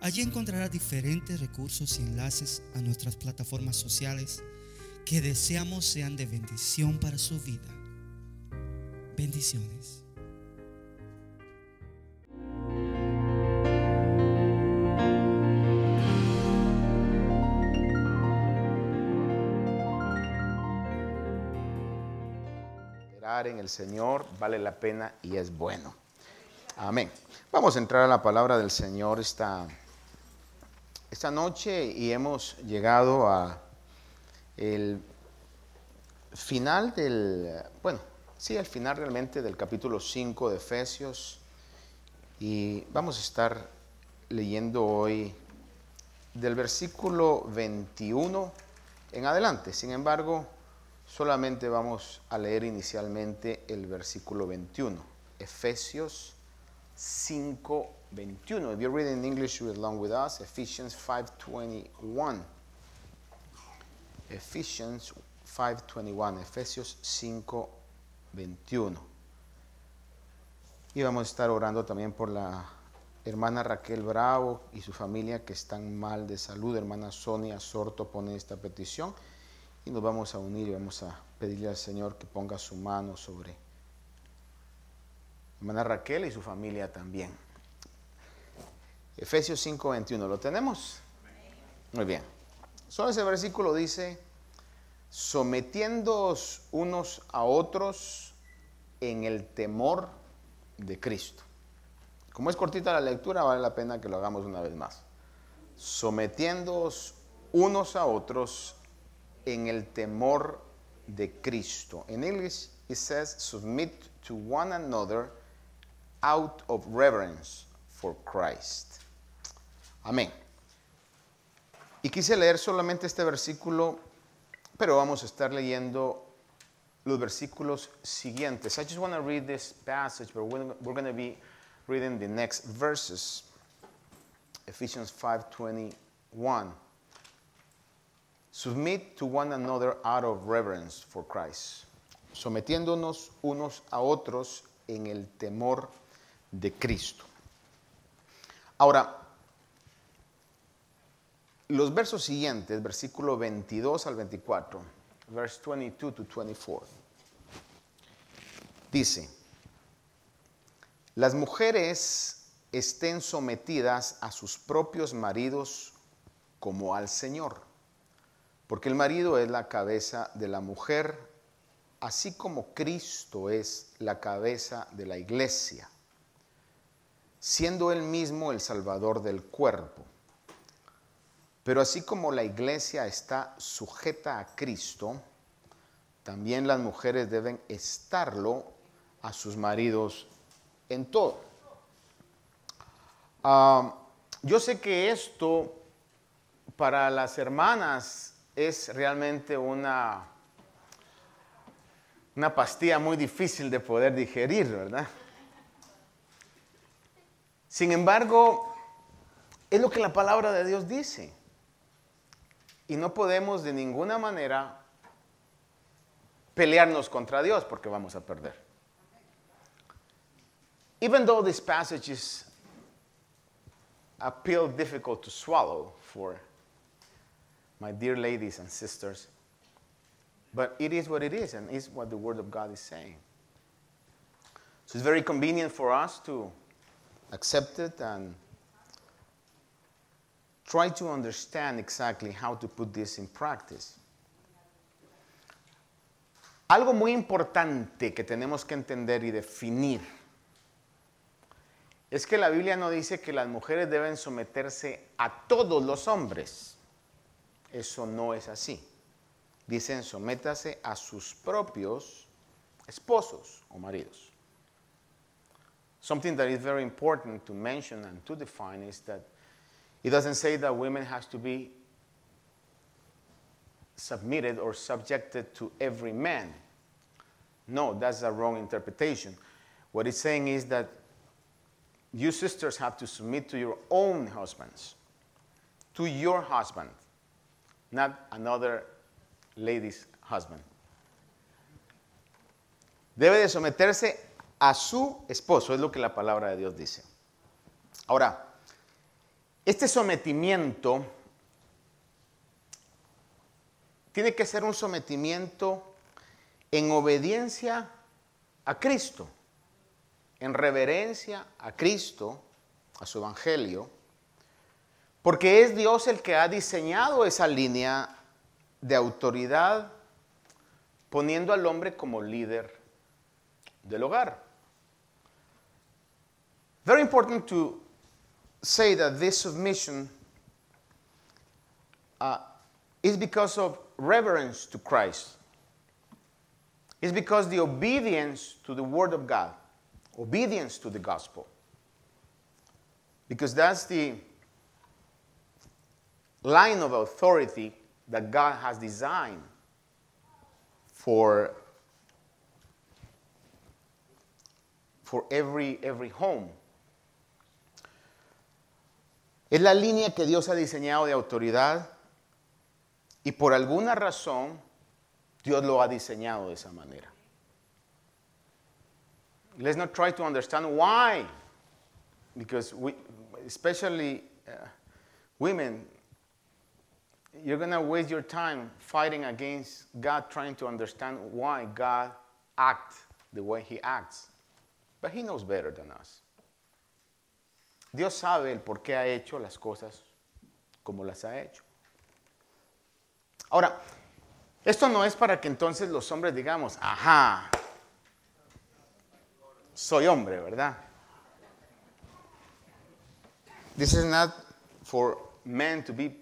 Allí encontrará diferentes recursos y enlaces a nuestras plataformas sociales que deseamos sean de bendición para su vida. Bendiciones. Esperar en el Señor vale la pena y es bueno. Amén. Vamos a entrar a la palabra del Señor esta esta noche y hemos llegado a el final del, bueno, sí, al final realmente del capítulo 5 de Efesios y vamos a estar leyendo hoy del versículo 21 en adelante. Sin embargo, solamente vamos a leer inicialmente el versículo 21. Efesios 5, 21. If you're reading in English, read along with us. Ephesians 5:21. Ephesians 5:21. Efesios 5:21. Y vamos a estar orando también por la hermana Raquel Bravo y su familia que están mal de salud. Hermana Sonia Sorto pone esta petición y nos vamos a unir y vamos a pedirle al Señor que ponga su mano sobre hermana Raquel y su familia también. Efesios 5:21, ¿lo tenemos? Muy bien. Solo ese versículo dice, sometiéndoos unos a otros en el temor de Cristo. Como es cortita la lectura, vale la pena que lo hagamos una vez más. Sometiéndoos unos a otros en el temor de Cristo. En inglés it says submit to one another out of reverence for Christ. Amén. Y quise leer solamente este versículo, pero vamos a estar leyendo los versículos siguientes. I just want to read this passage, but we're, going to be reading the next verses. Ephesians 5:21. Submit to one another out of reverence for Christ. Sometiéndonos unos a otros en el temor de Cristo. Ahora, los versos siguientes, versículo 22 al 24, verse 22 to 24, dice, las mujeres estén sometidas a sus propios maridos como al Señor, porque el marido es la cabeza de la mujer, así como Cristo es la cabeza de la iglesia, siendo él mismo el Salvador del cuerpo. Pero así como la iglesia está sujeta a Cristo, también las mujeres deben estarlo a sus maridos en todo. Ah, yo sé que esto para las hermanas es realmente una, una pastilla muy difícil de poder digerir, ¿verdad? Sin embargo, es lo que la palabra de Dios dice. Y no podemos de ninguna manera pelearnos contra Dios porque vamos a perder. Even though this passage is a pill difficult to swallow for my dear ladies and sisters, but it is what it is and is what the Word of God is saying. So it's very convenient for us to accept it and try to understand exactly how to put this in practice. Algo muy importante que tenemos que entender y definir es que la Biblia no dice que las mujeres deben someterse a todos los hombres. Eso no es así. Dicen sométase a sus propios esposos o maridos. Something that is very important to mention and to define is that It doesn't say that women has to be submitted or subjected to every man. No, that's a wrong interpretation. What it's saying is that you sisters have to submit to your own husbands, to your husband, not another lady's husband. Debe de someterse a su esposo, es lo que la palabra de Dios dice. Ahora, este sometimiento tiene que ser un sometimiento en obediencia a Cristo, en reverencia a Cristo, a su evangelio, porque es Dios el que ha diseñado esa línea de autoridad poniendo al hombre como líder del hogar. Very important say that this submission uh, is because of reverence to Christ. It's because the obedience to the Word of God, obedience to the gospel. Because that's the line of authority that God has designed for, for every, every home. Es la línea que Dios ha diseñado de autoridad y por alguna razón Dios lo ha diseñado de esa manera. Let's not try to understand why, because we, especially uh, women, you're going to waste your time fighting against God trying to understand why God acts the way he acts. But he knows better than us. Dios sabe el por qué ha hecho las cosas como las ha hecho. Ahora, esto no es para que entonces los hombres digamos, ajá, soy hombre, ¿verdad? This is not for men to be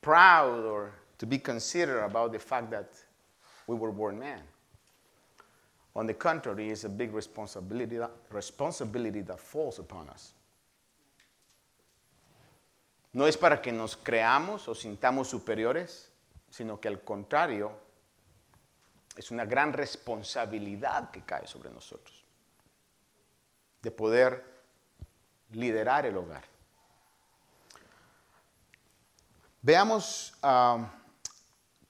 proud or to be considerate about the fact that we were born men. On the contrary, it's a big responsibility, responsibility that falls upon us. No es para que nos creamos o sintamos superiores, sino que al contrario, es una gran responsabilidad que cae sobre nosotros de poder liderar el hogar. Veamos uh,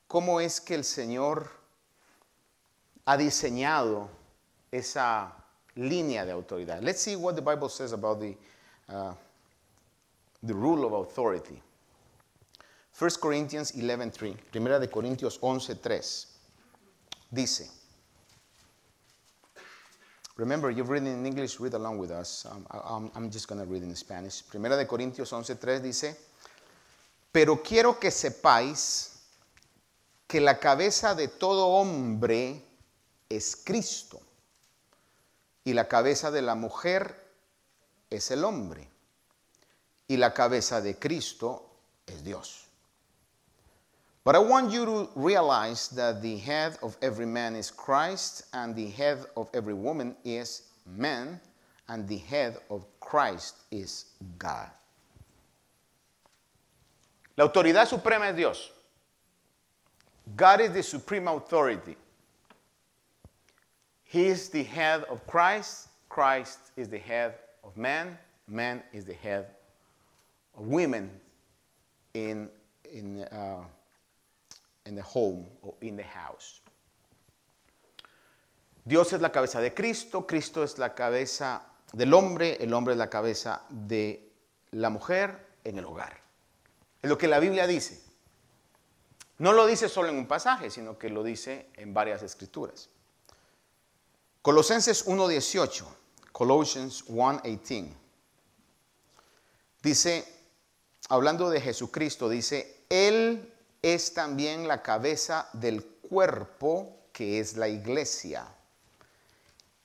cómo es que el Señor ha diseñado esa línea de autoridad. Let's see what the Bible says about the, uh, the rule of authority. 1 Corinthians 11:3, Primera de Corintios 11:3. Dice, Remember, you've written in English, read along with us. Um, I'm, I'm just going to read in Spanish. Primera de Corintios 11:3 dice, Pero quiero que sepáis que la cabeza de todo hombre es Cristo y la cabeza de la mujer es el hombre y la cabeza de Cristo es Dios. But I want you to realize that the head of every man is Christ, and the head of every woman is man, and the head of Christ is God. La autoridad suprema es Dios. God is the supreme authority. He is the head of Christ. Christ is the head of man. Man is the head of women in, in, uh, in the home or in the house. Dios es la cabeza de Cristo, Cristo es la cabeza del hombre, el hombre es la cabeza de la mujer en el hogar. Es lo que la Biblia dice. No lo dice solo en un pasaje, sino que lo dice en varias escrituras. Colosenses 1.18, Colossians 1.18. Dice, hablando de Jesucristo, dice, Él es también la cabeza del cuerpo que es la iglesia.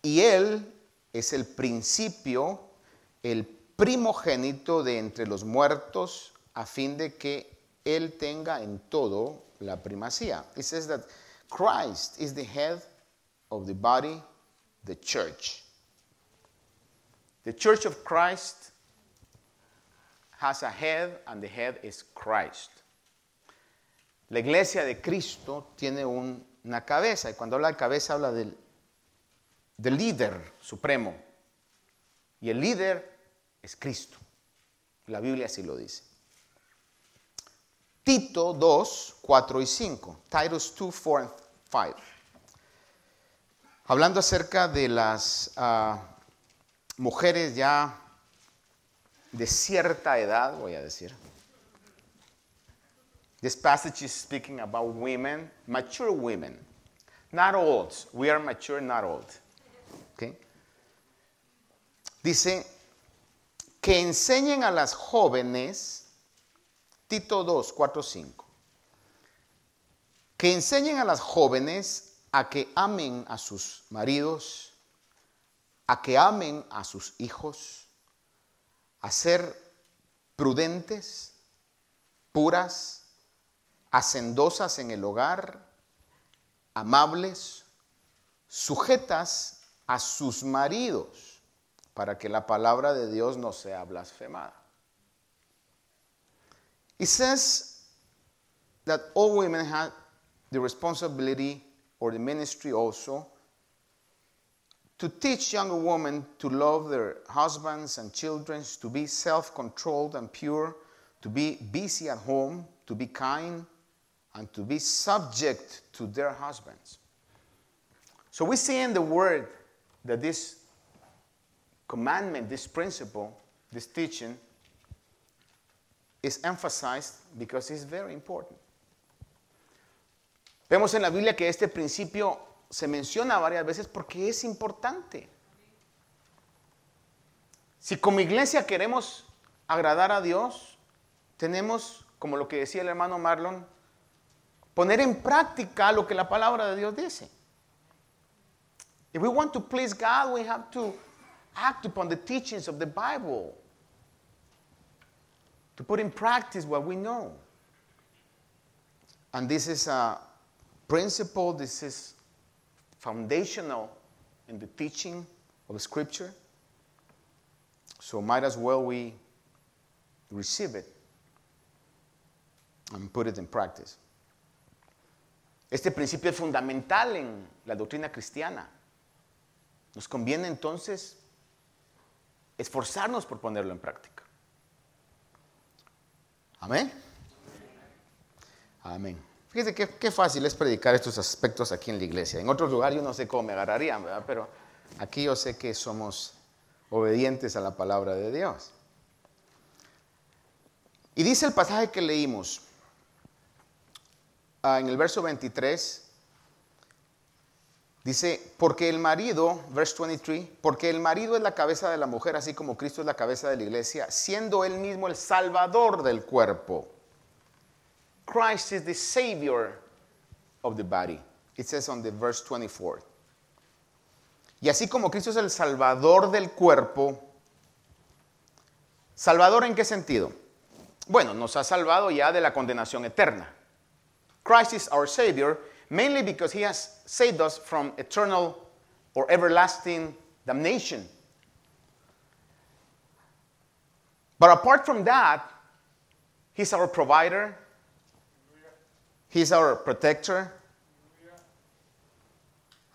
Y Él es el principio, el primogénito de entre los muertos, a fin de que Él tenga en todo la primacía. It says that Christ is the head of the body, the church. The church of Christ has a head and the head is Christ. La iglesia de Cristo tiene un- una cabeza y cuando habla de cabeza habla del, del líder supremo. Y el líder es Cristo. La Biblia así lo dice. Tito 2, 4 y 5. Titus 2, 4 and 5. Hablando acerca de las ah, mujeres ya de cierta edad, voy a decir. This passage is speaking about women, mature women, not old. We are mature, not old. Okay? Dice que enseñen a las jóvenes, Tito 2, 4, 5, que enseñen a las jóvenes a que amen a sus maridos, a que amen a sus hijos, a ser prudentes, puras, hacendosas en el hogar, amables, sujetas a sus maridos, para que la palabra de Dios no sea blasfemada. It says that all women have the responsibility or the ministry also to teach younger women to love their husbands and children, to be self controlled and pure, to be busy at home, to be kind, and to be subject to their husbands. So we see in the word that this commandment, this principle, this teaching is emphasized because it's very important. Vemos en la Biblia que este principio se menciona varias veces porque es importante. Si como iglesia queremos agradar a Dios, tenemos, como lo que decía el hermano Marlon, poner en práctica lo que la palabra de Dios dice. If we want to please God, we have to act upon the teachings of the Bible, to put in practice what we know. And this is a principle, this is foundational in the teaching of Scripture. So might as well we receive it and put it in practice. Este principio es fundamental en la doctrina cristiana. Nos conviene entonces esforzarnos por ponerlo en práctica. Amén. Amén. Fíjese qué, qué fácil es predicar estos aspectos aquí en la iglesia. En otros lugares yo no sé cómo me agarrarían, ¿verdad? Pero aquí yo sé que somos obedientes a la palabra de Dios. Y dice el pasaje que leímos ah, en el verso 23, dice, porque el marido, verse 23, porque el marido es la cabeza de la mujer, así como Cristo es la cabeza de la iglesia, siendo él mismo el salvador del cuerpo. Christ is the savior of the body. It says on the verse 24. Y así como Cristo es el salvador del cuerpo, ¿salvador en qué sentido? Bueno, nos ha salvado ya de la condenación eterna. Christ is our savior mainly because he has saved us from eternal or everlasting damnation. But apart from that, he's our provider, He's our protector.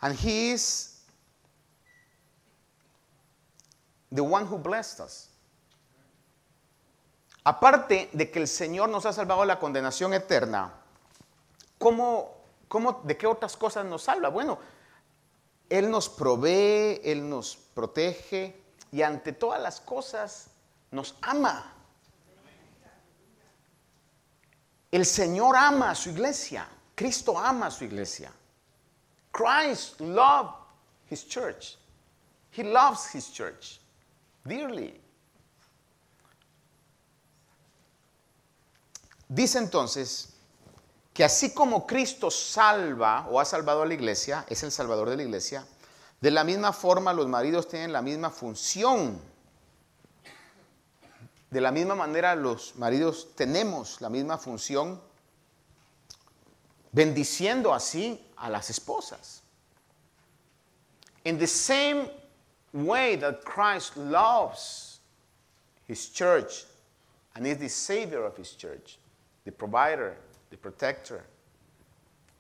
And He is the one who blessed us. Aparte de que el Señor nos ha salvado de la condenación eterna, ¿cómo, cómo, ¿de qué otras cosas nos salva? Bueno, Él nos provee, Él nos protege y ante todas las cosas nos ama. El Señor ama a su iglesia. Cristo ama a su iglesia. Christ loved his church. He loves his church dearly. Dice entonces que así como Cristo salva o ha salvado a la iglesia, es el salvador de la iglesia, de la misma forma los maridos tienen la misma función. De la misma manera los maridos tenemos la misma función, bendiciendo así a las esposas. In the same way that Christ loves his church And is the Savior of His church, the provider, the protector,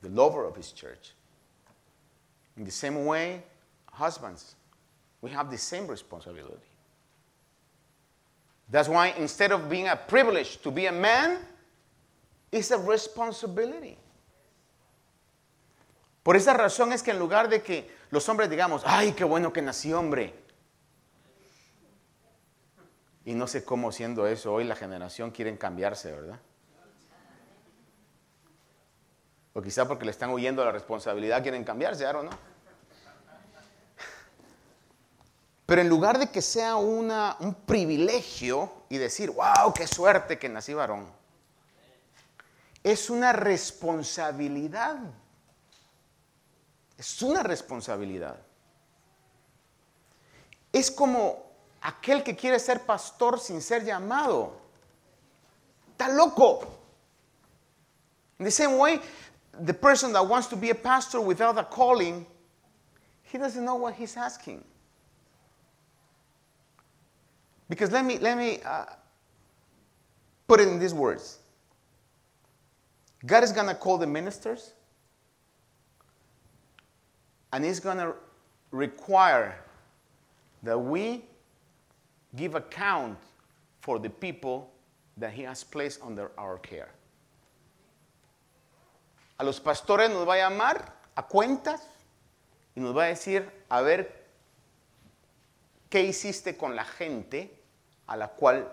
the lover of His church. In the same way, husbands, we have the same responsibility. That's why instead of being a privilege to be a man, it's a responsibility. Por esa razón es que en lugar de que los hombres digamos, ay, qué bueno que nací hombre, y no sé cómo siendo eso, hoy la generación quieren cambiarse, ¿verdad? O quizá porque le están huyendo la responsabilidad, quieren cambiarse, ¿o no? Pero en lugar de que sea una, un privilegio y decir, wow, qué suerte que nací varón, es una responsabilidad. Es una responsabilidad. Es como aquel que quiere ser pastor sin ser llamado. Está loco. In the same way, the person that wants to be a pastor without a calling, he doesn't know what he's asking. Because let me, let me uh, put it in these words God is going to call the ministers, and He's going to require that we give account for the people that He has placed under our care. A los pastores nos va a llamar a cuentas y nos va a decir, a ver, ¿qué hiciste con la gente a la cual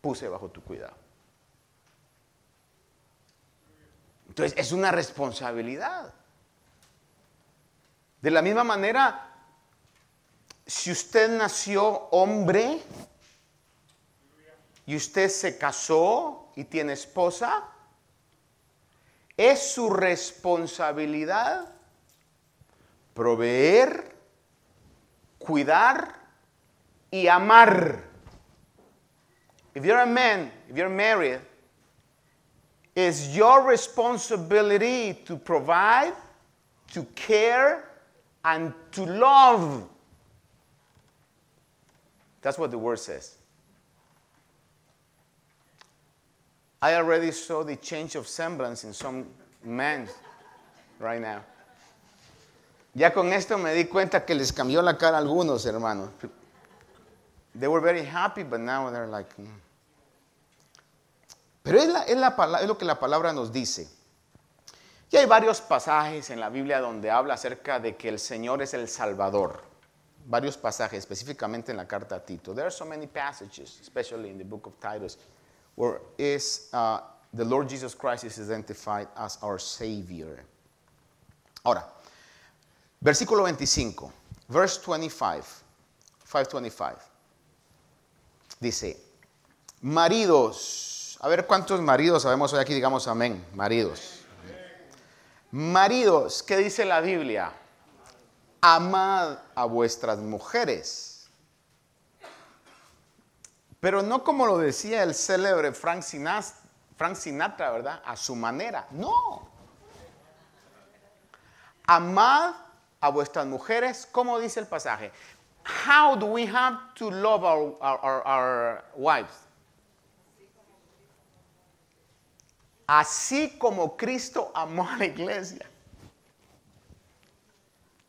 puse bajo tu cuidado? Entonces, es una responsabilidad. De la misma manera, si usted nació hombre y usted se casó y tiene esposa, es su responsabilidad proveer, cuidar y amar. If you're a man, if you're married, it's your responsibility to provide, to care, and to love. That's what the word says. I already saw the change of semblance in some men right now. Ya con esto me di cuenta que les cambió la cara a algunos hermanos. They were very happy, but now they're like. mm. Pero es, la- lo que la palabra nos dice. Y hay varios pasajes en la Biblia donde habla acerca de que el Señor es el Salvador. Varios pasajes, específicamente en la carta a Tito. There are so many passages, especially in the book of Titus, where is, uh, the Lord Jesus Christ is identified as our Savior. Ahora, versículo 25, verse 25, 525. Dice, maridos, a ver cuántos maridos sabemos hoy aquí, digamos amén, maridos. Maridos, ¿qué dice la Biblia? Amad a vuestras mujeres. Pero no como lo decía el célebre Frank Sinatra, Frank Sinatra, ¿verdad? A su manera. No. Amad a vuestras mujeres, ¿cómo dice el pasaje? How do we have to love our, our, our- our wives? Así como Cristo amó a la iglesia.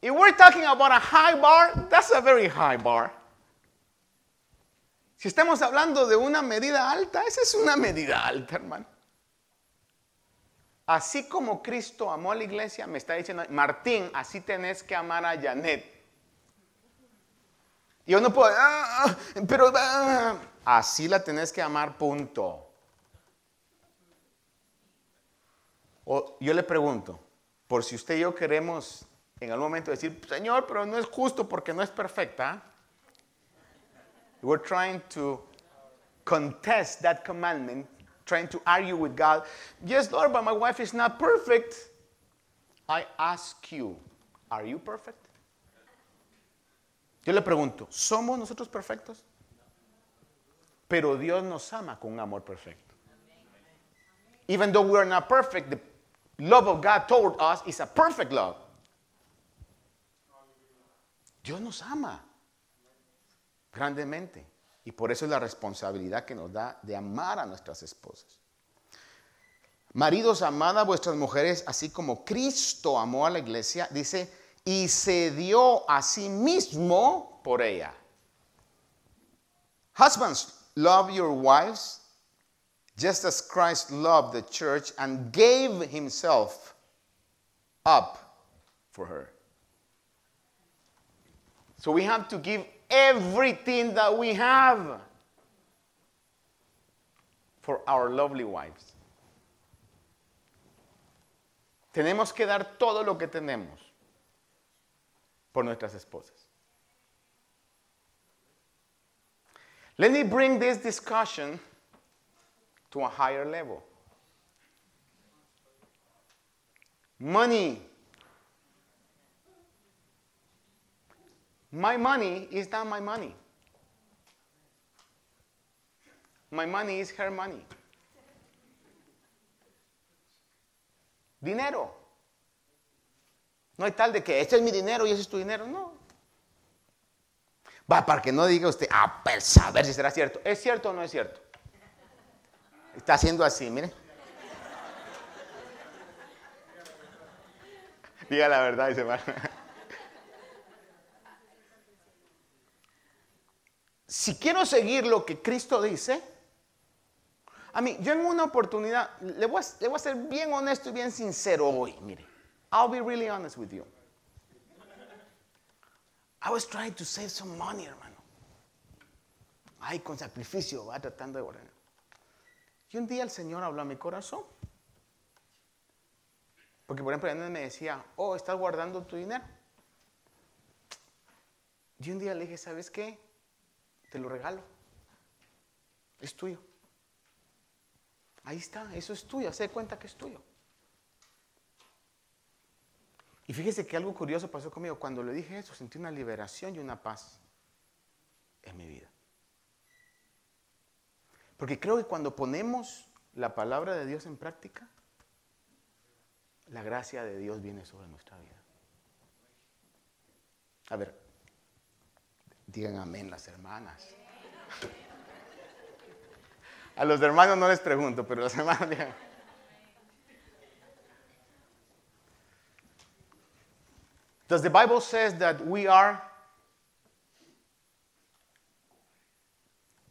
If we're talking about a high bar, that's a very high bar. Si estamos hablando de una medida alta, esa es una medida alta, hermano. Así como Cristo amó a la iglesia, me está diciendo, Martín, así tenés que amar a Janet. Yo no puedo, "Ah, ah, pero ah". así la tenés que amar, punto. O yo le pregunto, por si usted y yo queremos en algún momento decir, Señor, pero no es justo porque no es perfecta. We're trying to contest that commandment, trying to argue with God. Yes, Lord, but my wife is not perfect. I ask you, are you perfect? Yo le pregunto, ¿somos nosotros perfectos? Pero Dios nos ama con un amor perfecto. Even though we are not perfect, the love of God toward us is a perfect love. Dios nos ama grandemente. Y por eso es la responsabilidad que nos da de amar a nuestras esposas. Maridos, amad a vuestras mujeres, así como Cristo amó a la iglesia, dice, y se dio a sí mismo por ella. Husbands, love your wives, just as Christ loved the church and gave himself up for her. So we have to give everything that we have for our lovely wives. Tenemos que dar todo lo que tenemos por nuestras esposas. Let me bring this discussion to a higher level. Money. My money is not my money. My money is her money. Dinero. No hay tal de que este es mi dinero y ese es tu dinero. No. Va, para que no diga usted, ah, pues saber si será cierto. ¿Es cierto o no es cierto? Está haciendo así, mire. Diga la verdad, dice Si quiero seguir lo que Cristo dice, a mí, yo en una oportunidad, le voy, a, le voy a ser bien honesto y bien sincero hoy, mire. I'll be really honest with you. I was trying to save some money, hermano. Ay, con sacrificio, va tratando de guardar. Y un día el Señor habló a mi corazón. Porque, por ejemplo, me decía, oh, estás guardando tu dinero. Y un día le dije, ¿sabes qué? Te lo regalo. Es tuyo. Ahí está, eso es tuyo, se cuenta que es tuyo. Y fíjese que algo curioso pasó conmigo. Cuando le dije eso, sentí una liberación y una paz en mi vida. Porque creo que cuando ponemos la palabra de Dios en práctica, la gracia de Dios viene sobre nuestra vida. A ver, digan amén las hermanas. A los hermanos no les pregunto, pero las hermanas digan. Does the Bible says that we are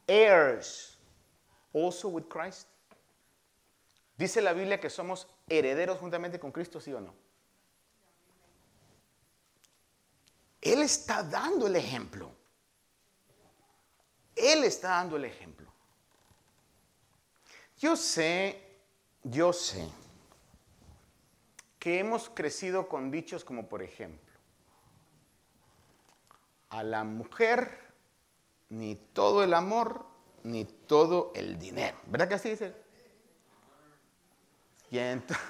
heirs also with Christ? Dice la Biblia que somos herederos juntamente con Cristo, ¿sí o no? Él está dando el ejemplo. Él está dando el ejemplo. Yo sé, yo sé que hemos crecido con dichos como por ejemplo, a la mujer ni todo el amor ni todo el dinero. ¿Verdad que así dice? Y entonces,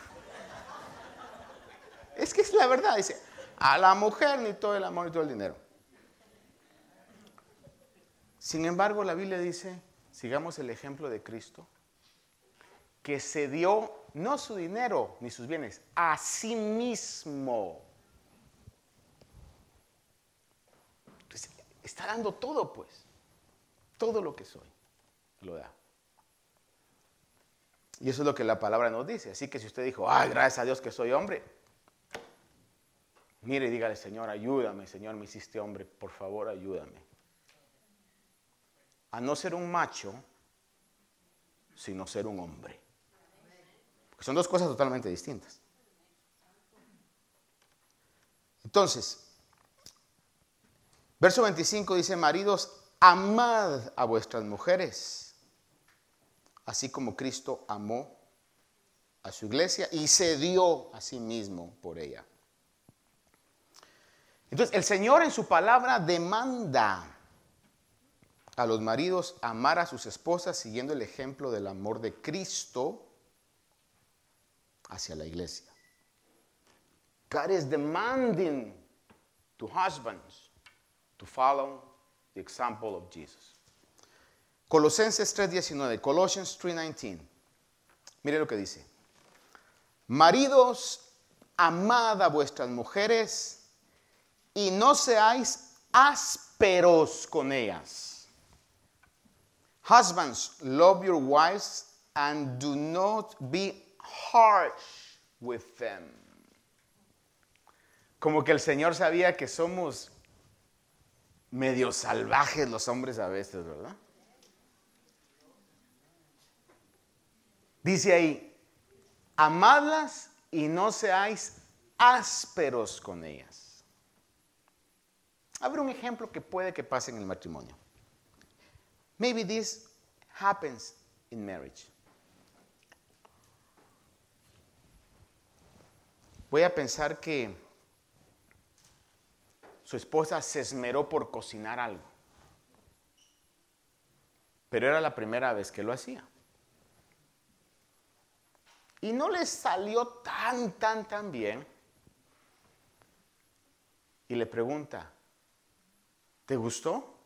es que es la verdad, dice, a la mujer ni todo el amor ni todo el dinero. Sin embargo, la Biblia dice, sigamos el ejemplo de Cristo, que se dio no su dinero ni sus bienes, a sí mismo. Está dando todo, pues. Todo lo que soy, lo da. Y eso es lo que la palabra nos dice. Así que si usted dijo, ay, gracias a Dios que soy hombre, mire y dígale, Señor, ayúdame, Señor, me hiciste hombre, por favor, ayúdame. A no ser un macho, sino ser un hombre. Son dos cosas totalmente distintas. Entonces, verso 25 dice, maridos, amad a vuestras mujeres, así como Cristo amó a su iglesia y se dio a sí mismo por ella. Entonces, el Señor en su palabra demanda a los maridos amar a sus esposas siguiendo el ejemplo del amor de Cristo hacia la iglesia. God is demanding to husbands to follow the example of Jesus. Colosenses 3:19, Colossians 3:19. Mire lo que dice. Maridos, amad a vuestras mujeres y no seáis ásperos con ellas. Husbands, love your wives and do not be harsh with them. Como que el Señor sabía que somos medio salvajes los hombres a veces, ¿verdad? Dice ahí, amadlas y no seáis ásperos con ellas. Habrá un ejemplo que puede que pase en el matrimonio. Maybe this happens in marriage. Voy a pensar que su esposa se esmeró por cocinar algo, pero era la primera vez que lo hacía. Y no le salió tan, tan, tan bien. Y le pregunta, ¿te gustó?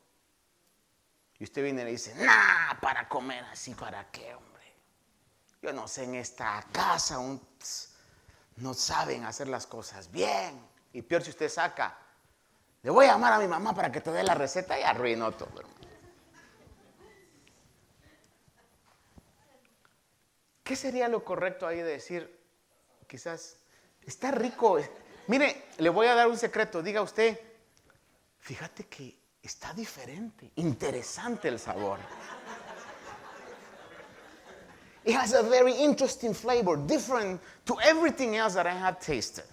Y usted viene y le dice, nah, para comer así, ¿para qué, hombre? Yo no sé, en esta casa no saben hacer las cosas bien. Y peor si usted saca, le voy a llamar a mi mamá para que te dé la receta y arruinó todo, ¿Qué sería lo correcto ahí de decir, quizás, está rico? Mire, le voy a dar un secreto, diga usted, fíjate que está diferente, interesante el sabor. It has a very interesting flavor, different to everything else that I had tasted.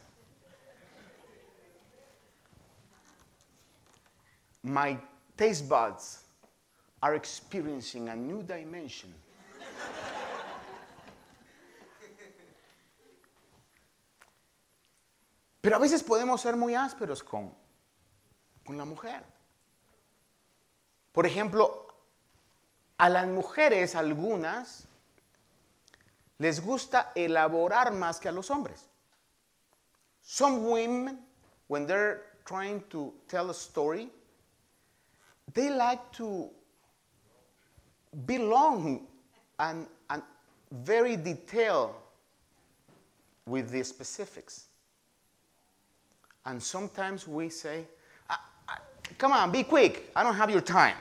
My taste buds are experiencing a new dimension. Pero a veces podemos ser muy ásperos con, con la mujer. Por ejemplo, a las mujeres algunas les gusta elaborar más que a los hombres. Some women, when they're trying to tell a story, they like to be long and, and very detailed with the specifics. And sometimes we say, Come on, be quick. I don't have your time.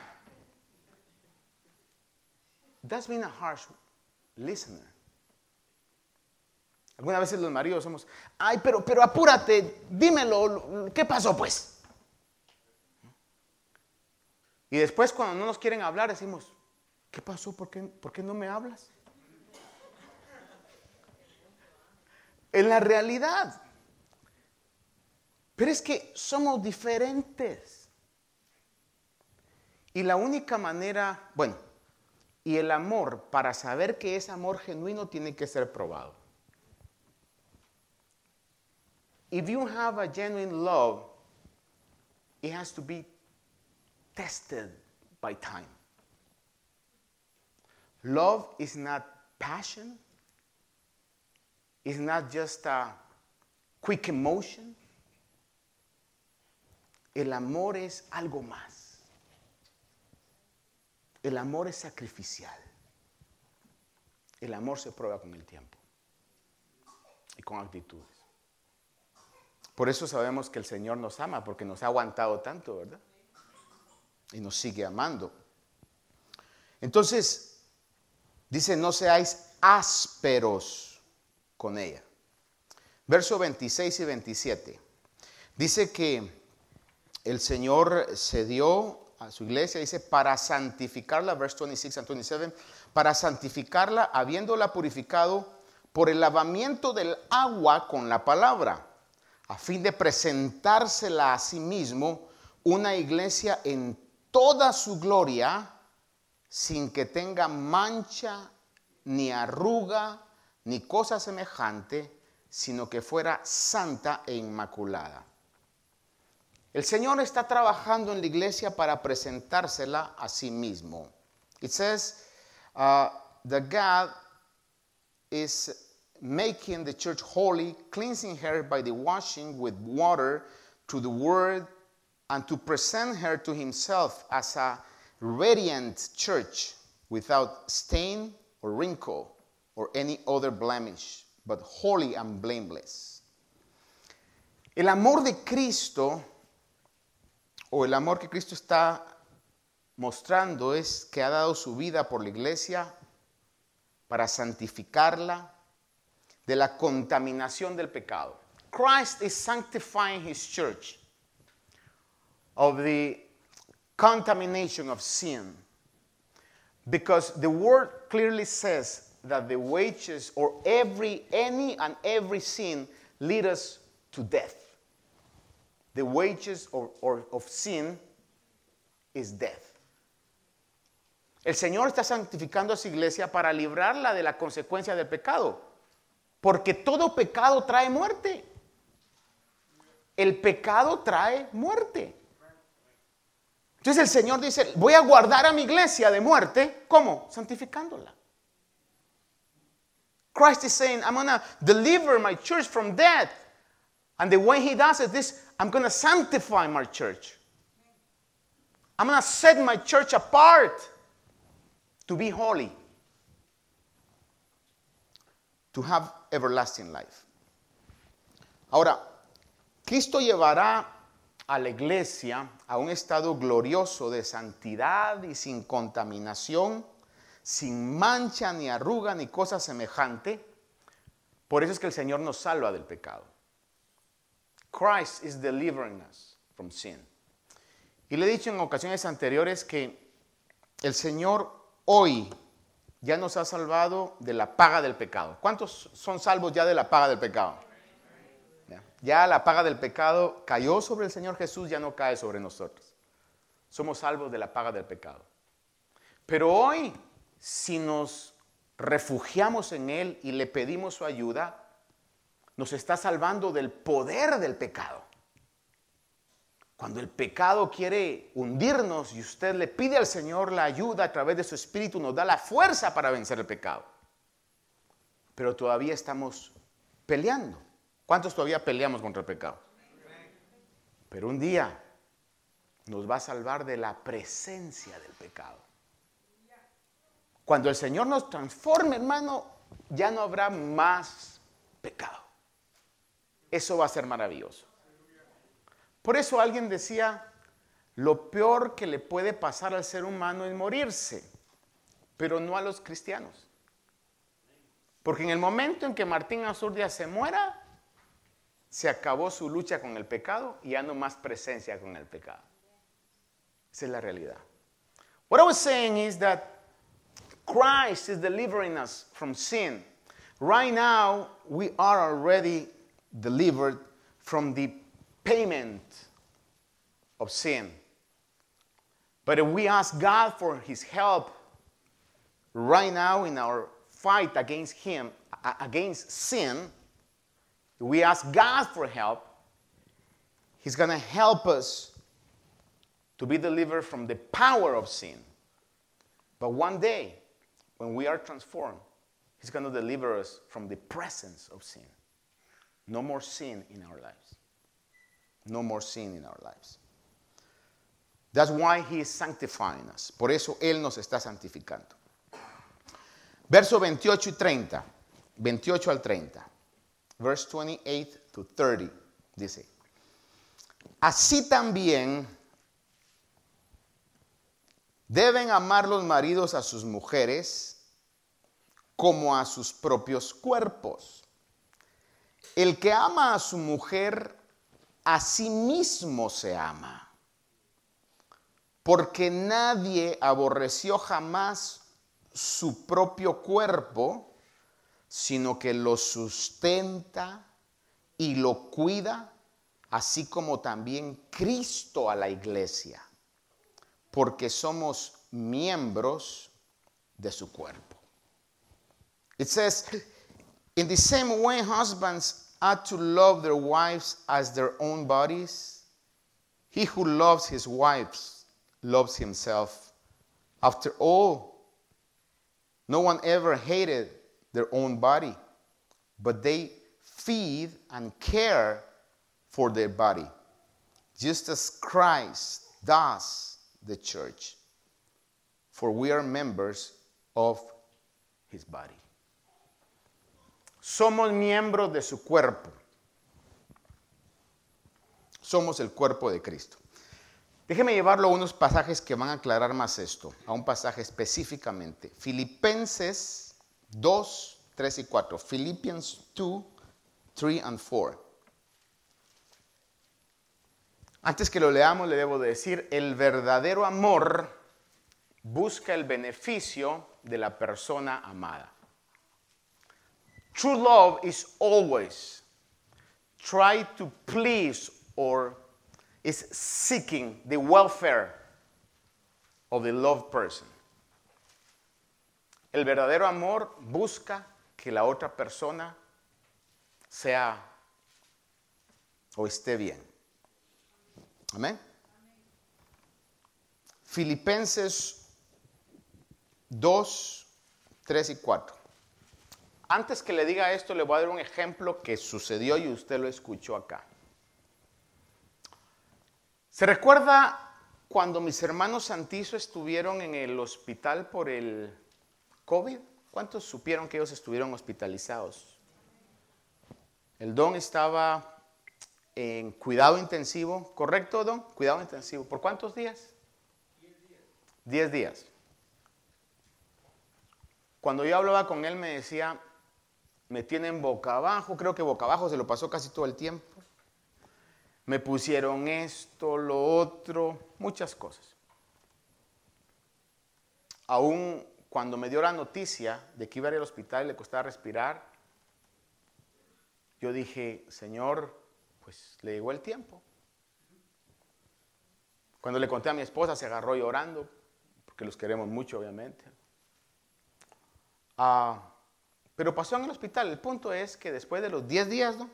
That's being a harsh listener. Algunas veces los maridos somos, ay, pero, pero apúrate, dímelo, ¿qué pasó pues? Y después cuando no nos quieren hablar decimos, ¿qué pasó? ¿Por qué, ¿Por qué no me hablas? En la realidad. Pero es que somos diferentes. Y la única manera, bueno, y el amor, para saber que es amor genuino, tiene que ser probado. If you have a genuine love, it has to be tested by time. Love is not passion, it's not just a quick emotion. El amor es algo más. El amor es sacrificial. El amor se prueba con el tiempo y con actitudes. Por eso sabemos que el Señor nos ama, porque nos ha aguantado tanto, ¿verdad? Y nos sigue amando. Entonces, dice, no seáis ásperos con ella. Verso 26 y 27. Dice que el Señor se dio a su iglesia, dice, para santificarla, verse 26 and 27, para santificarla, habiéndola purificado por el lavamiento del agua con la palabra, a fin de presentársela a sí mismo una iglesia en toda su gloria, sin que tenga mancha, ni arruga, ni cosa semejante, sino que fuera santa e inmaculada. El Señor está trabajando en la iglesia para presentársela a sí mismo. It says uh, that God is making the church holy, cleansing her by the washing with water to the word, and to present her to himself as a radiant church without stain or wrinkle or any other blemish, but holy and blameless. El amor de Cristo o el amor que Cristo está mostrando es que ha dado su vida por la iglesia para santificarla de la contaminación del pecado. Christ is sanctifying his church of the contamination of sin. Because the word clearly says that the wages or every any and every sin lead us to death. The wages or, or, of sin is death. El Señor está santificando a su iglesia para librarla de la consecuencia del pecado. Porque todo pecado trae muerte. El pecado trae muerte. Entonces el Señor dice, voy a guardar a mi iglesia de muerte. ¿Cómo? Santificándola. Christ is saying, I'm going to deliver my church from death. And the way he does it is, I'm going to sanctify my church. I'm going to set my church apart to be holy, to have everlasting life. Ahora, Cristo llevará a la iglesia a un estado glorioso de santidad y sin contaminación, sin mancha ni arruga ni cosa semejante. Por eso es que el Señor nos salva del pecado. Christ is delivering us from sin. Y le he dicho en ocasiones anteriores que el Señor hoy ya nos ha salvado de la paga del pecado. ¿Cuántos son salvos ya de la paga del pecado? Ya la paga del pecado cayó sobre el Señor Jesús, ya no cae sobre nosotros. Somos salvos de la paga del pecado. Pero hoy, si nos refugiamos en Él y le pedimos su ayuda, nos está salvando del poder del pecado. Cuando el pecado quiere hundirnos y usted le pide al Señor la ayuda a través de su Espíritu, nos da la fuerza para vencer el pecado. Pero todavía estamos peleando. ¿Cuántos todavía peleamos contra el pecado? Pero un día nos va a salvar de la presencia del pecado. Cuando el Señor nos transforme, hermano, ya no habrá más pecado. Eso va a ser maravilloso. Por eso alguien decía, lo peor que le puede pasar al ser humano es morirse, pero no a los cristianos. Porque en el momento en que Martín Azurdia se muera, se acabó su lucha con el pecado y ya no más presencia con el pecado. Esa es la realidad. What I was saying is that Christ is delivering us from sin. Right now, we are already delivered from the payment of sin. But if we ask God for His help right now in our fight against Him, against sin, we ask God for help, He's going to help us to be delivered from the power of sin. But one day, when we are transformed, He's going to deliver us from the presence of sin. No more sin in our lives. No more sin in our lives. That's why He is sanctifying us. Por eso Él nos está santificando. Verso 28 y 30. 28 al 30 verse 28 to 30, dice, así también deben amar los maridos a sus mujeres como a sus propios cuerpos. El que ama a su mujer, a sí mismo se ama, porque nadie aborreció jamás su propio cuerpo, sino que lo sustenta y lo cuida, así como también Cristo a la iglesia, porque somos miembros de su cuerpo. It says, in the same way, husbands ought to love their wives as their own bodies. He who loves his wives loves himself. After all, no one ever hated their own body, but they feed and care for their body, just as Christ does the church. For we are members of his body. Somos miembros de su cuerpo. Somos el cuerpo de Cristo. Déjeme llevarlo a unos pasajes que van a aclarar más esto, a un pasaje específicamente. Filipenses 2, 3 y 4. Philippians 2, 3 and 4. Antes que lo leamos, le debo decir, el verdadero amor busca el beneficio de la persona amada. True love is always try to please or is seeking the welfare of the loved person. El verdadero amor busca que la otra persona sea o esté bien. Amén. Filipenses 2, 3 y 4. Antes que le diga esto, le voy a dar un ejemplo que sucedió y usted lo escuchó acá. ¿Se recuerda cuando mis hermanos Santizo estuvieron en el hospital por el COVID? ¿Cuántos supieron que ellos estuvieron hospitalizados? El don estaba en cuidado intensivo, ¿correcto, don? Cuidado intensivo. ¿Por cuántos días? Diez días. Diez días. Cuando yo hablaba con él me decía, me tienen boca abajo, creo que boca abajo se lo pasó casi todo el tiempo. Me pusieron esto, lo otro, muchas cosas. Aún cuando me dio la noticia de que iba a ir al hospital y le costaba respirar, yo dije, Señor, pues le llegó el tiempo. Cuando le conté a mi esposa, se agarró llorando, porque los queremos mucho, obviamente. Ah, pero pasó en el hospital. El punto es que después de los 10 días, ¿no?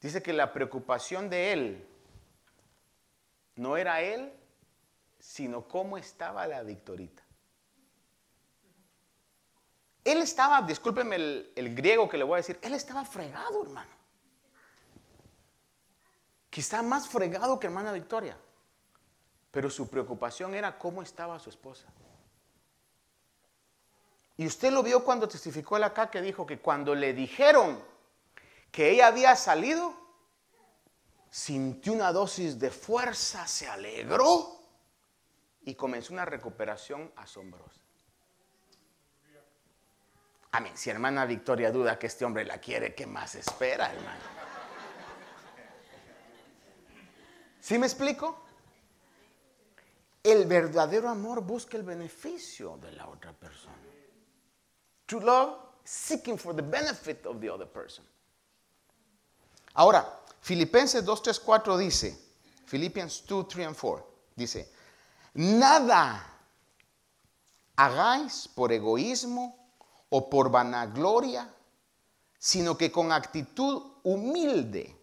Dice que la preocupación de él no era él, sino cómo estaba la Victorita. Él estaba, discúlpeme el, el, griego que le voy a decir, él estaba fregado, hermano. Quizá más fregado que hermana Victoria. Pero su preocupación era cómo estaba su esposa. Y usted lo vio cuando testificó él acá que dijo que cuando le dijeron que ella había salido, sintió una dosis de fuerza, se alegró y comenzó una recuperación asombrosa. Amén. Si hermana Victoria duda que este hombre la quiere, ¿qué más espera, hermano? ¿Sí me explico? El verdadero amor busca el beneficio de la otra persona. True love, seeking for the benefit of the other person. Ahora, Filipenses 2, 3, 4 dice, Philippians 2, 3 and 4, dice, nada hagáis por egoísmo o por vanagloria, sino que con actitud humilde,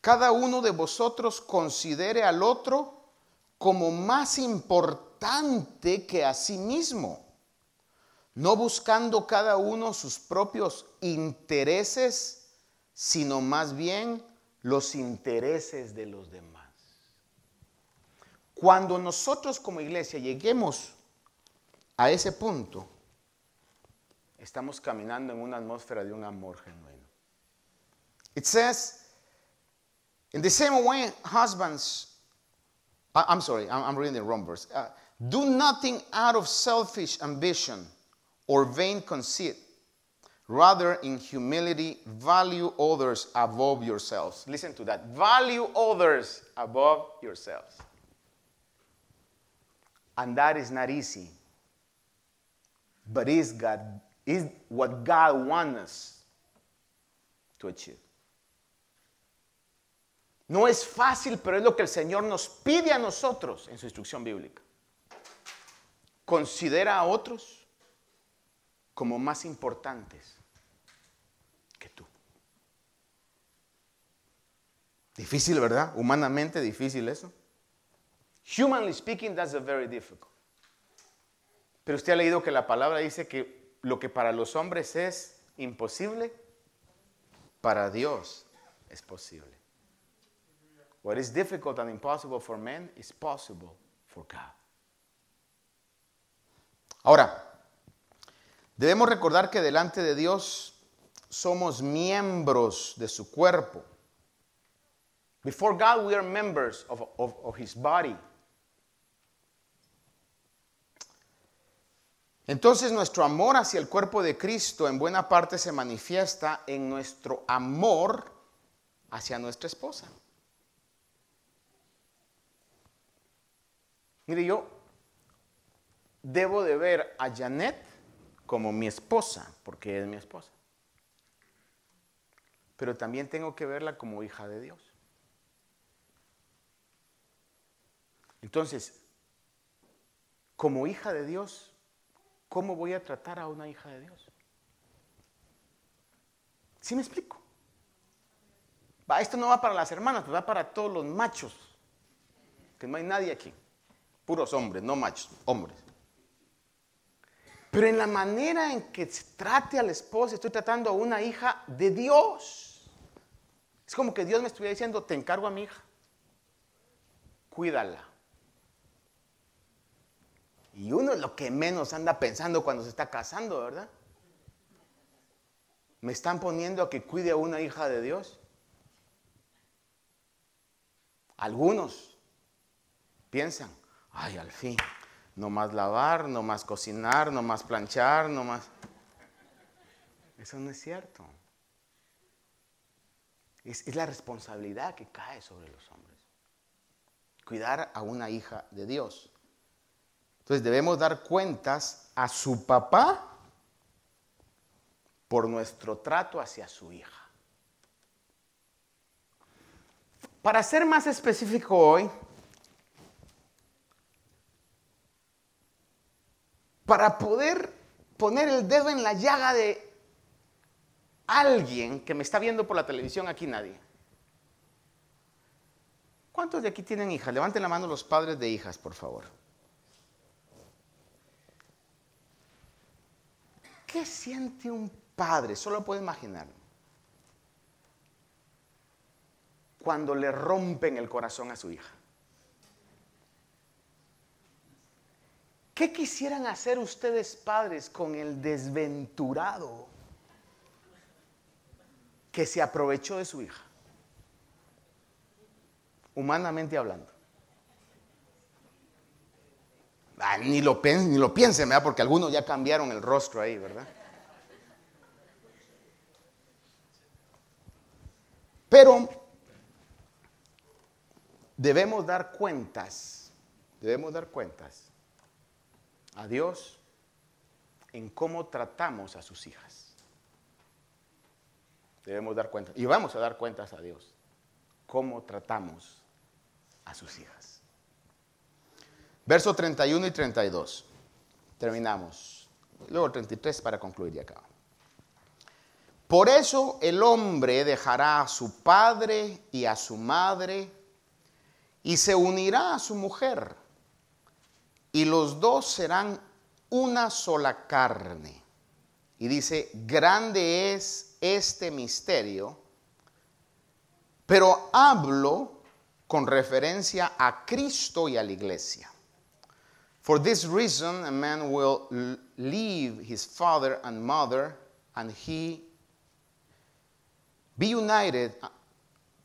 cada uno de vosotros considere al otro como más importante que a sí mismo no buscando cada uno sus propios intereses, sino más bien los intereses de los demás. Cuando nosotros como iglesia lleguemos a ese punto, estamos caminando en una atmósfera de un amor genuino. It says, in the same way, husbands, I'm sorry, I'm reading the wrong verse. Uh, do nothing out of selfish ambition or vain conceit. Rather, in humility, value others above yourselves. Listen to that. Value others above yourselves. And that is not easy. But is God is what God wants us to achieve. No es fácil, pero es lo que el Señor nos pide a nosotros en su instrucción bíblica. Considera a otros como más importantes que tú. Difícil, ¿verdad? Humanamente difícil eso. Humanly speaking, that's a very difficult. Pero usted ha leído que la palabra dice que lo que para los hombres es imposible, para Dios es posible. What is difficult and impossible for men is possible for God. Ahora, Debemos recordar que delante de Dios somos miembros de su cuerpo. Before God, we are members of, His body. Entonces nuestro amor hacia el cuerpo de Cristo en buena parte se manifiesta en nuestro amor hacia nuestra esposa. Mire, yo debo de ver a Janet como mi esposa, porque es mi esposa. Pero también tengo que verla como hija de Dios. Entonces, como hija de Dios, ¿cómo voy a tratar a una hija de Dios? ¿Sí me explico? Va, esto no va para las hermanas, va para todos los machos, que no hay nadie aquí, puros hombres, no machos, hombres. Pero en la manera en que se trate a la esposa, estoy tratando a una hija de Dios. Es como que Dios me estuviera diciendo, te encargo a mi hija, cuídala. Y uno es lo que menos anda pensando cuando se está casando, ¿verdad? Me están poniendo a que cuide a una hija de Dios. Algunos piensan, ay, al fin, no más lavar, no más cocinar, no más planchar, no más... Eso no es cierto. Es, es, la responsabilidad que cae sobre los hombres. Cuidar a una hija de Dios. Entonces debemos dar cuentas a su papá por nuestro trato hacia su hija. Para ser más específico hoy, para poder poner el dedo en la llaga de alguien que me está viendo por la televisión, aquí nadie. ¿Cuántos de aquí tienen hijas? Levanten la mano los padres de hijas, por favor. ¿Qué siente un padre? Solo puedo imaginar. Cuando le rompen el corazón a su hija. ¿Qué quisieran hacer ustedes padres con el desventurado que se aprovechó de su hija? Humanamente hablando. Ah, ni, lo ni lo piensen, ¿verdad? Porque algunos ya cambiaron el rostro ahí, ¿verdad? Pero debemos dar cuentas, debemos dar cuentas a Dios en cómo tratamos a sus hijas. Debemos dar cuentas. Y vamos a dar cuentas a Dios. Cómo tratamos a sus hijas. Verso 31 y 32. Terminamos. Luego 33 para concluir y acá. Por eso el hombre dejará a su padre y a su madre y se unirá a su mujer y los dos serán una sola carne. Y dice, grande es este misterio, pero hablo con referencia a Cristo y a la iglesia. For this reason, a man will leave his father and mother, and he be united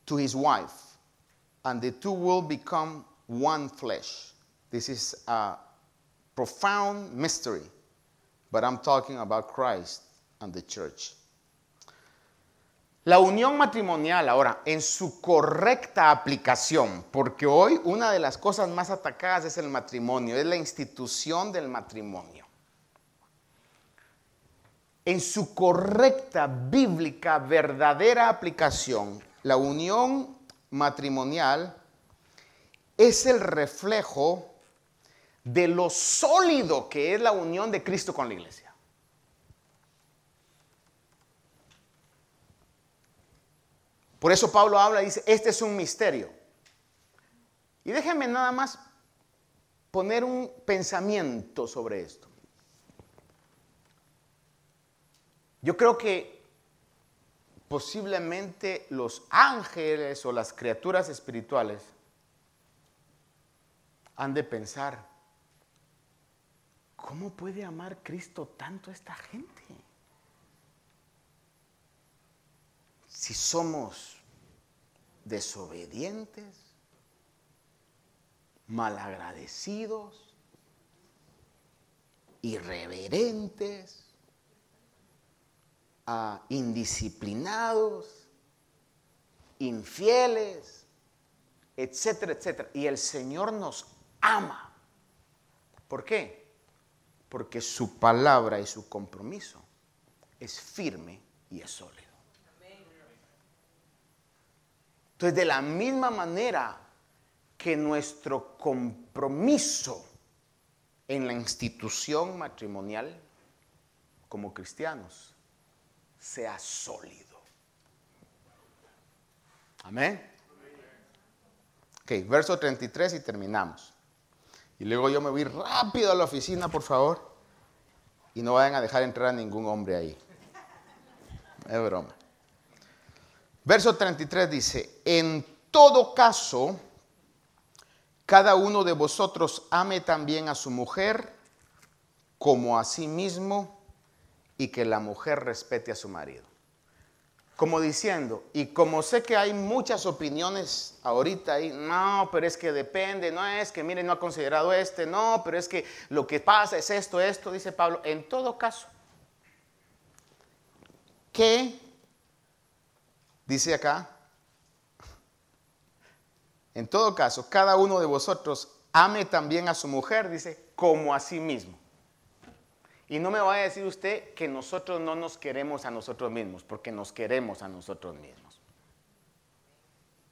to his wife, and the two will become one flesh. This is a profound mystery, but I'm talking about Christ and the church. La unión matrimonial, ahora, en su correcta aplicación, porque hoy una de las cosas más atacadas es el matrimonio, es la institución del matrimonio. En su correcta, bíblica, verdadera aplicación, la unión matrimonial es el reflejo de lo sólido que es la unión de Cristo con la iglesia. Por eso Pablo habla y dice, este es un misterio. Y déjenme nada más poner un pensamiento sobre esto. Yo creo que posiblemente los ángeles o las criaturas espirituales han de pensar, ¿Cómo puede amar Cristo tanto a esta gente? Si somos desobedientes, malagradecidos, irreverentes, ah, indisciplinados, infieles, etcétera, etcétera. Y el Señor nos ama. ¿Por qué? Porque su palabra y su compromiso es firme y es sólido. Entonces, de la misma manera que nuestro compromiso en la institución matrimonial como cristianos sea sólido. Amén. Ok, verso 33 y terminamos. Y luego yo me voy rápido a la oficina, por favor. Y no vayan a dejar entrar a ningún hombre ahí. Es broma. Verso 33 dice, en todo caso, cada uno de vosotros ame también a su mujer como a sí mismo y que la mujer respete a su marido. Como diciendo, y como sé que hay muchas opiniones ahorita ahí, no, pero es que depende, no es que, mire, no ha considerado este, no, pero es que lo que pasa es esto, esto, dice Pablo, en todo caso, que Dice acá, en todo caso, cada uno de vosotros ame también a su mujer, dice, como a sí mismo. Y no me vaya a decir usted que nosotros no nos queremos a nosotros mismos, porque nos queremos a nosotros mismos.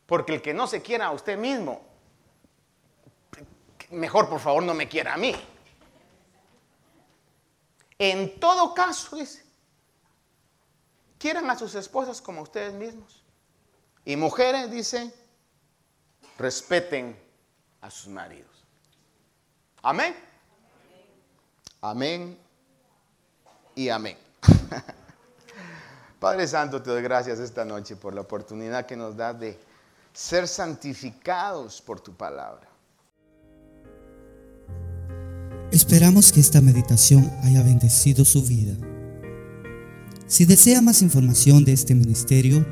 Porque el que no se quiera a usted mismo, mejor por favor no me quiera a mí. En todo caso, dice, quieran a sus esposas como ustedes mismos. Y mujeres, dice, respeten a sus maridos. Amén. Amén y amén. Padre Santo, te doy gracias esta noche por la oportunidad que nos da de ser santificados por tu palabra. Esperamos que esta meditación haya bendecido su vida. Si desea más información de este ministerio,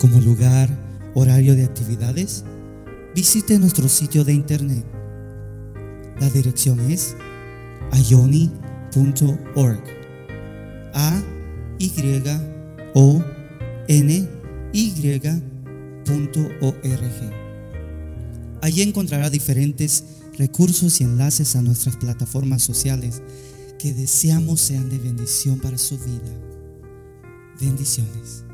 como lugar, horario de actividades, visite nuestro sitio de internet. La dirección es ayoni.org. A Y O N. Allí encontrará diferentes recursos y enlaces a nuestras plataformas sociales que deseamos sean de bendición para su vida. Bendiciones.